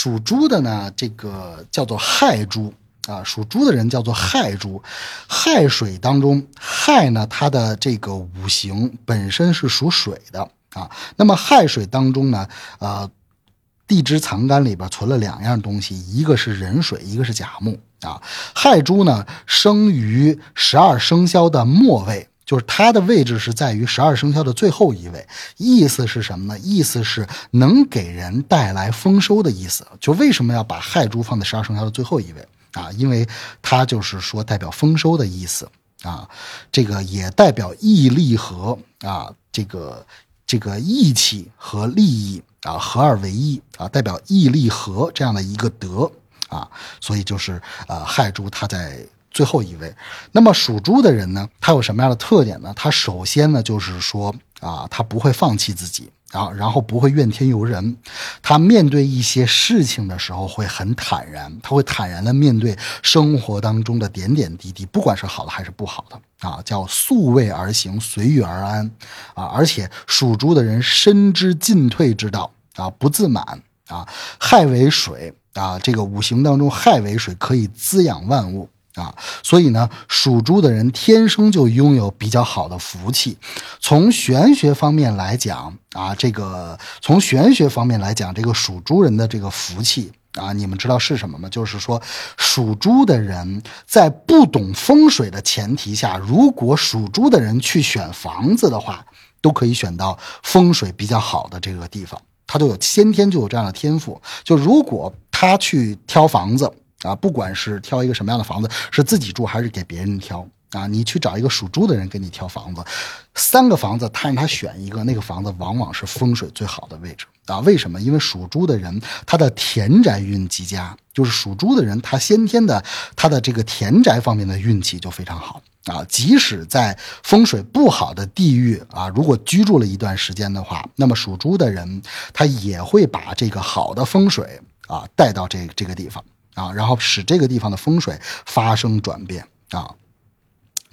属猪的呢，这个叫做亥猪啊，属猪的人叫做亥猪。亥水当中，亥呢，它的这个五行本身是属水的啊。那么亥水当中呢，呃，地支藏干里边存了两样东西，一个是壬水，一个是甲木啊。亥猪呢，生于十二生肖的末位。就是它的位置是在于十二生肖的最后一位，意思是什么呢？意思是能给人带来丰收的意思。就为什么要把亥猪放在十二生肖的最后一位啊？因为它就是说代表丰收的意思啊，这个也代表义利和啊，这个这个义气和利益啊合二为一啊，代表义利和这样的一个德啊，所以就是呃亥猪它在。最后一位，那么属猪的人呢？他有什么样的特点呢？他首先呢，就是说啊，他不会放弃自己啊，然后不会怨天尤人。他面对一些事情的时候会很坦然，他会坦然的面对生活当中的点点滴滴，不管是好的还是不好的啊，叫素位而行，随遇而安啊。而且属猪的人深知进退之道啊，不自满啊。亥为水啊，这个五行当中亥为水，可以滋养万物。啊，所以呢，属猪的人天生就拥有比较好的福气。从玄学方面来讲啊，这个从玄学方面来讲，这个属猪人的这个福气啊，你们知道是什么吗？就是说，属猪的人在不懂风水的前提下，如果属猪的人去选房子的话，都可以选到风水比较好的这个地方，他都有先天就有这样的天赋。就如果他去挑房子。啊，不管是挑一个什么样的房子，是自己住还是给别人挑啊，你去找一个属猪的人给你挑房子，三个房子他让他选一个，那个房子往往是风水最好的位置啊。为什么？因为属猪的人他的田宅运极佳，就是属猪的人他先天的他的这个田宅方面的运气就非常好啊。即使在风水不好的地域啊，如果居住了一段时间的话，那么属猪的人他也会把这个好的风水啊带到这这个地方。啊，然后使这个地方的风水发生转变啊，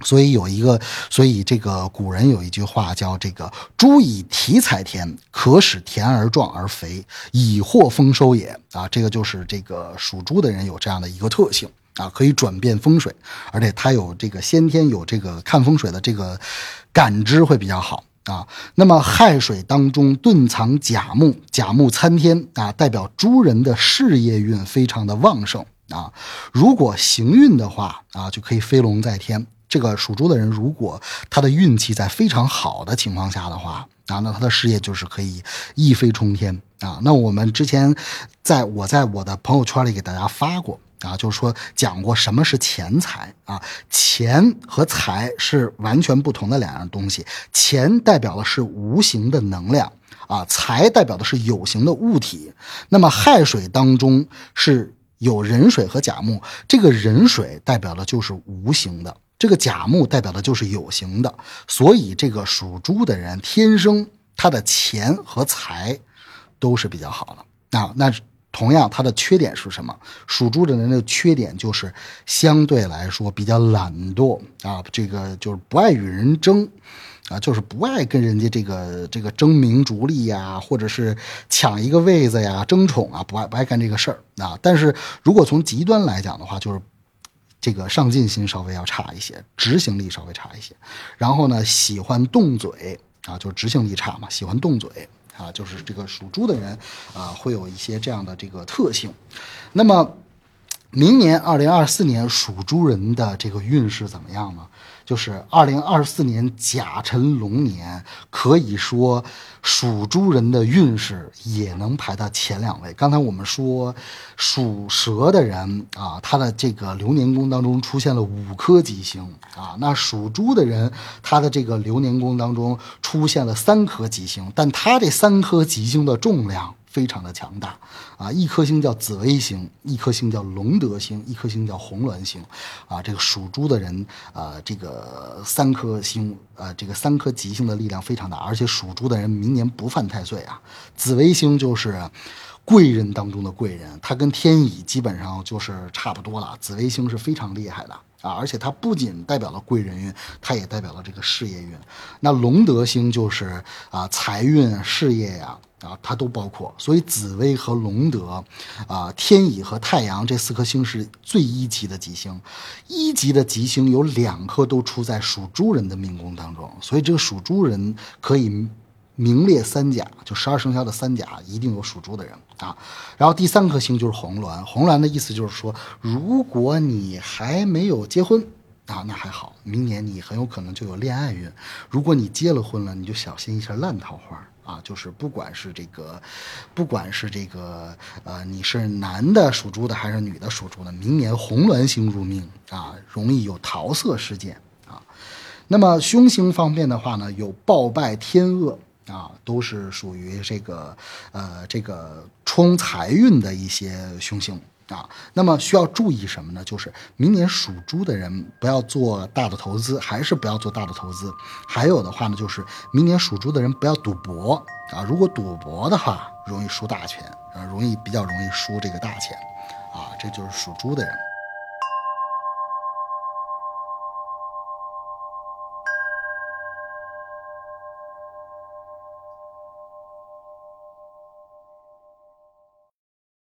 所以有一个，所以这个古人有一句话叫这个“猪以蹄踩田，可使田而壮而肥，以获丰收也”。啊，这个就是这个属猪的人有这样的一个特性啊，可以转变风水，而且他有这个先天有这个看风水的这个感知会比较好。啊，那么亥水当中遁藏甲木，甲木参天啊，代表猪人的事业运非常的旺盛啊。如果行运的话啊，就可以飞龙在天。这个属猪的人，如果他的运气在非常好的情况下的话啊，那他的事业就是可以一飞冲天啊。那我们之前在我在我的朋友圈里给大家发过。啊，就是说讲过什么是钱财啊？钱和财是完全不同的两样东西。钱代表的是无形的能量啊，财代表的是有形的物体。那么亥水当中是有壬水和甲木，这个壬水代表的就是无形的，这个甲木代表的就是有形的。所以这个属猪的人天生他的钱和财都是比较好的啊，那。同样，他的缺点是什么？属猪的人的缺点就是相对来说比较懒惰啊，这个就是不爱与人争，啊，就是不爱跟人家这个这个争名逐利呀，或者是抢一个位子呀、争宠啊，不爱不爱干这个事儿啊。但是如果从极端来讲的话，就是这个上进心稍微要差一些，执行力稍微差一些，然后呢，喜欢动嘴啊，就是执行力差嘛，喜欢动嘴。啊，就是这个属猪的人，啊，会有一些这样的这个特性。那么，明年二零二四年属猪人的这个运势怎么样呢？就是二零二四年甲辰龙年，可以说属猪人的运势也能排到前两位。刚才我们说属蛇的人啊，他的这个流年宫当中出现了五颗吉星啊，那属猪的人他的这个流年宫当中出现了三颗吉星，但他这三颗吉星的重量。非常的强大啊！一颗星叫紫微星，一颗星叫龙德星，一颗星叫红鸾星，啊，这个属猪的人啊，这个三颗星，呃，这个三颗吉星的力量非常大，而且属猪的人明年不犯太岁啊。紫微星就是贵人当中的贵人，他跟天乙基本上就是差不多了。紫微星是非常厉害的啊，而且它不仅代表了贵人运，它也代表了这个事业运。那龙德星就是啊，财运、事业呀。啊它都包括。所以紫薇和龙德，啊，天乙和太阳这四颗星是最一级的吉星。一级的吉星有两颗都出在属猪人的命宫当中，所以这个属猪人可以名列三甲，就十二生肖的三甲一定有属猪的人啊。然后第三颗星就是红鸾，红鸾的意思就是说，如果你还没有结婚。啊，那还好，明年你很有可能就有恋爱运。如果你结了婚了，你就小心一下烂桃花啊！就是不管是这个，不管是这个，呃，你是男的属猪的还是女的属猪的，明年红鸾星入命啊，容易有桃色事件啊。那么凶星方面的话呢，有暴败天厄啊，都是属于这个，呃，这个冲财运的一些凶星。啊，那么需要注意什么呢？就是明年属猪的人不要做大的投资，还是不要做大的投资。还有的话呢，就是明年属猪的人不要赌博啊，如果赌博的话，容易输大钱，啊，容易比较容易输这个大钱，啊，这就是属猪的人。